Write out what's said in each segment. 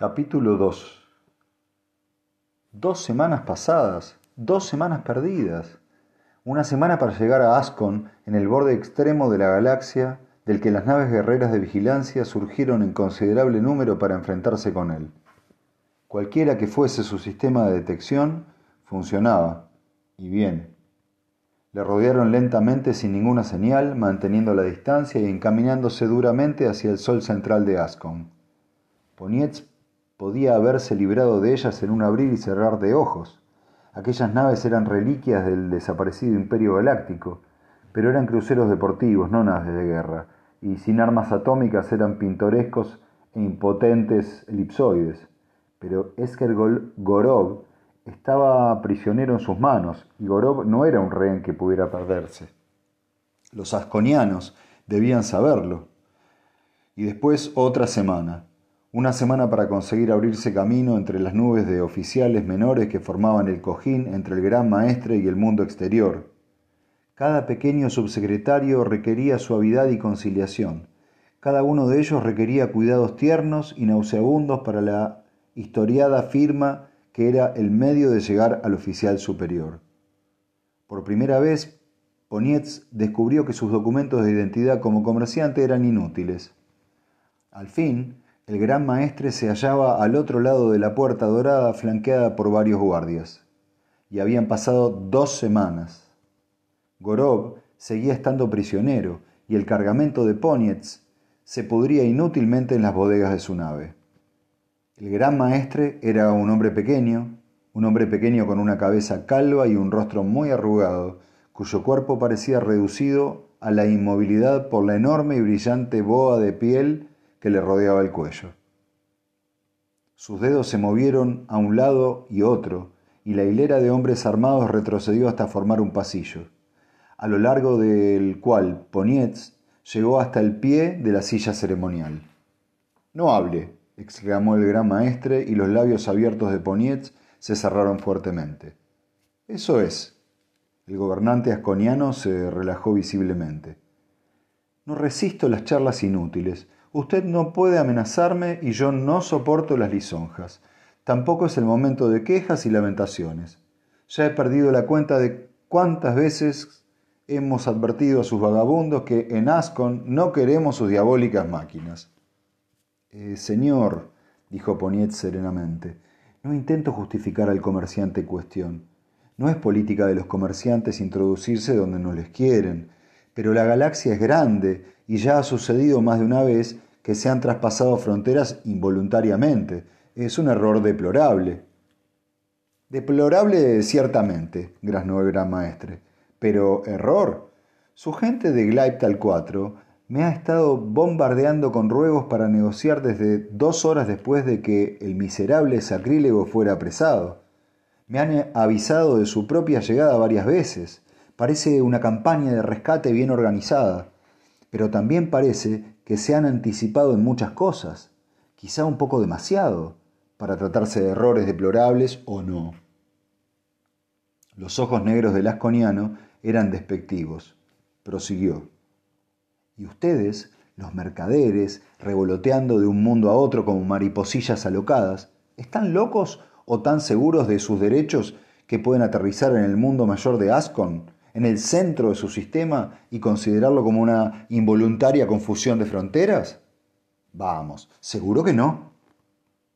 Capítulo 2 Dos semanas pasadas, dos semanas perdidas. Una semana para llegar a Ascon, en el borde extremo de la galaxia, del que las naves guerreras de vigilancia surgieron en considerable número para enfrentarse con él. Cualquiera que fuese su sistema de detección, funcionaba, y bien. Le rodearon lentamente sin ninguna señal, manteniendo la distancia y encaminándose duramente hacia el sol central de Ascon. Ponietz podía haberse librado de ellas en un abrir y cerrar de ojos. Aquellas naves eran reliquias del desaparecido imperio galáctico, pero eran cruceros deportivos, no naves de guerra, y sin armas atómicas eran pintorescos e impotentes elipsoides. Pero Esker Gorov estaba prisionero en sus manos, y Gorov no era un rehén que pudiera perderse. Los asconianos debían saberlo. Y después otra semana, una semana para conseguir abrirse camino entre las nubes de oficiales menores que formaban el cojín entre el gran maestre y el mundo exterior. Cada pequeño subsecretario requería suavidad y conciliación. Cada uno de ellos requería cuidados tiernos y nauseabundos para la historiada firma que era el medio de llegar al oficial superior. Por primera vez, Ponietz descubrió que sus documentos de identidad como comerciante eran inútiles. Al fin, el gran maestre se hallaba al otro lado de la puerta dorada flanqueada por varios guardias. Y habían pasado dos semanas. Gorov seguía estando prisionero y el cargamento de Ponietz se pudría inútilmente en las bodegas de su nave. El gran maestre era un hombre pequeño, un hombre pequeño con una cabeza calva y un rostro muy arrugado, cuyo cuerpo parecía reducido a la inmovilidad por la enorme y brillante boa de piel que le rodeaba el cuello. Sus dedos se movieron a un lado y otro, y la hilera de hombres armados retrocedió hasta formar un pasillo, a lo largo del cual Ponietz llegó hasta el pie de la silla ceremonial. No hable, exclamó el gran maestre, y los labios abiertos de Ponietz se cerraron fuertemente. Eso es. El gobernante asconiano se relajó visiblemente. No resisto las charlas inútiles. Usted no puede amenazarme y yo no soporto las lisonjas. Tampoco es el momento de quejas y lamentaciones. Ya he perdido la cuenta de cuántas veces hemos advertido a sus vagabundos que en Ascon no queremos sus diabólicas máquinas. Eh, señor, dijo Poniet serenamente, no intento justificar al comerciante en cuestión. No es política de los comerciantes introducirse donde no les quieren pero la galaxia es grande y ya ha sucedido más de una vez que se han traspasado fronteras involuntariamente. Es un error deplorable. Deplorable ciertamente, graznó el gran maestre, pero error. Su gente de Gleiptal 4 me ha estado bombardeando con ruegos para negociar desde dos horas después de que el miserable sacrílego fuera apresado. Me han avisado de su propia llegada varias veces. Parece una campaña de rescate bien organizada, pero también parece que se han anticipado en muchas cosas, quizá un poco demasiado, para tratarse de errores deplorables o no. Los ojos negros del asconiano eran despectivos. Prosiguió. Y ustedes, los mercaderes, revoloteando de un mundo a otro como mariposillas alocadas, ¿están locos o tan seguros de sus derechos que pueden aterrizar en el mundo mayor de Ascon en el centro de su sistema y considerarlo como una involuntaria confusión de fronteras? Vamos, seguro que no.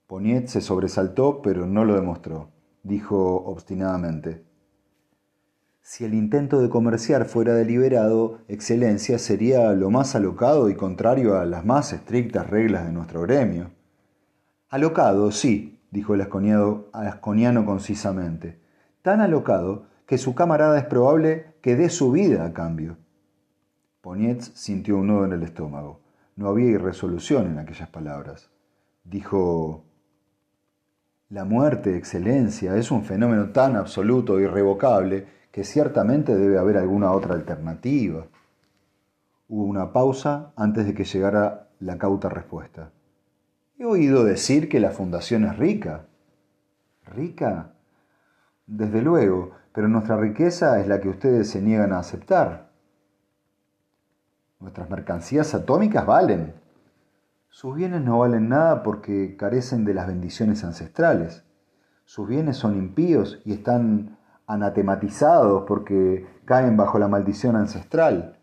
Poniet se sobresaltó, pero no lo demostró. Dijo obstinadamente, si el intento de comerciar fuera deliberado, Excelencia sería lo más alocado y contrario a las más estrictas reglas de nuestro gremio. Alocado, sí, dijo el asconiano concisamente. Tan alocado que su camarada es probable que dé su vida a cambio. Ponietz sintió un nudo en el estómago. No había irresolución en aquellas palabras. Dijo, La muerte, excelencia, es un fenómeno tan absoluto e irrevocable que ciertamente debe haber alguna otra alternativa. Hubo una pausa antes de que llegara la cauta respuesta. He oído decir que la fundación es rica. ¿Rica? Desde luego, pero nuestra riqueza es la que ustedes se niegan a aceptar. Nuestras mercancías atómicas valen. Sus bienes no valen nada porque carecen de las bendiciones ancestrales. Sus bienes son impíos y están anatematizados porque caen bajo la maldición ancestral.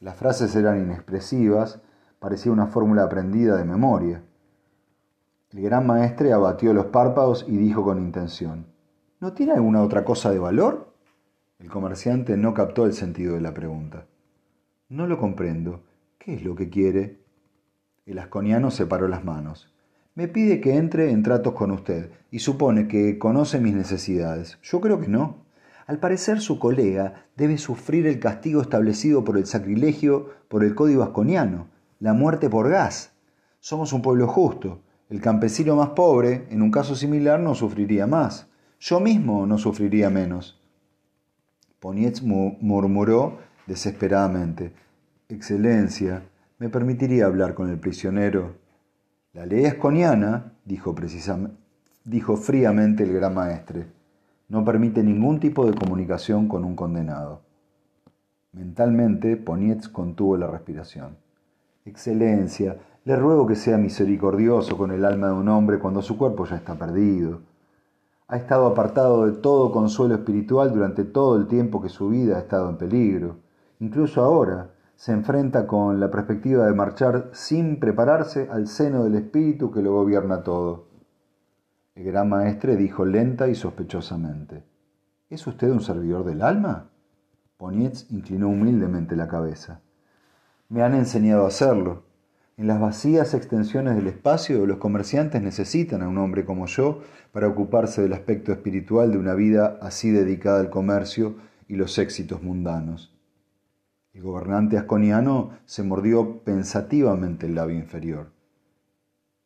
Las frases eran inexpresivas, parecía una fórmula aprendida de memoria. El gran maestre abatió los párpados y dijo con intención, ¿No tiene alguna otra cosa de valor? El comerciante no captó el sentido de la pregunta. No lo comprendo. ¿Qué es lo que quiere? El asconiano separó las manos. Me pide que entre en tratos con usted y supone que conoce mis necesidades. Yo creo que no. Al parecer su colega debe sufrir el castigo establecido por el sacrilegio por el código asconiano, la muerte por gas. Somos un pueblo justo. El campesino más pobre, en un caso similar, no sufriría más. Yo mismo no sufriría menos. Ponietz murmuró desesperadamente. Excelencia, ¿Me permitiría hablar con el prisionero? La ley asconiana, dijo, dijo fríamente el gran maestre, no permite ningún tipo de comunicación con un condenado. Mentalmente, Ponietz contuvo la respiración. Excelencia, le ruego que sea misericordioso con el alma de un hombre cuando su cuerpo ya está perdido. Ha estado apartado de todo consuelo espiritual durante todo el tiempo que su vida ha estado en peligro. Incluso ahora, se enfrenta con la perspectiva de marchar sin prepararse al seno del espíritu que lo gobierna todo. El gran maestre dijo lenta y sospechosamente, ¿Es usted un servidor del alma? Ponietz inclinó humildemente la cabeza. Me han enseñado a hacerlo. En las vacías extensiones del espacio, los comerciantes necesitan a un hombre como yo para ocuparse del aspecto espiritual de una vida así dedicada al comercio y los éxitos mundanos. El gobernante asconiano se mordió pensativamente el labio inferior.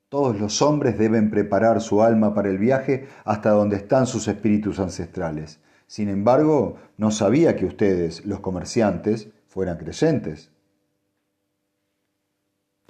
Todos los hombres deben preparar su alma para el viaje hasta donde están sus espíritus ancestrales. Sin embargo, no sabía que ustedes, los comerciantes, fueran creyentes.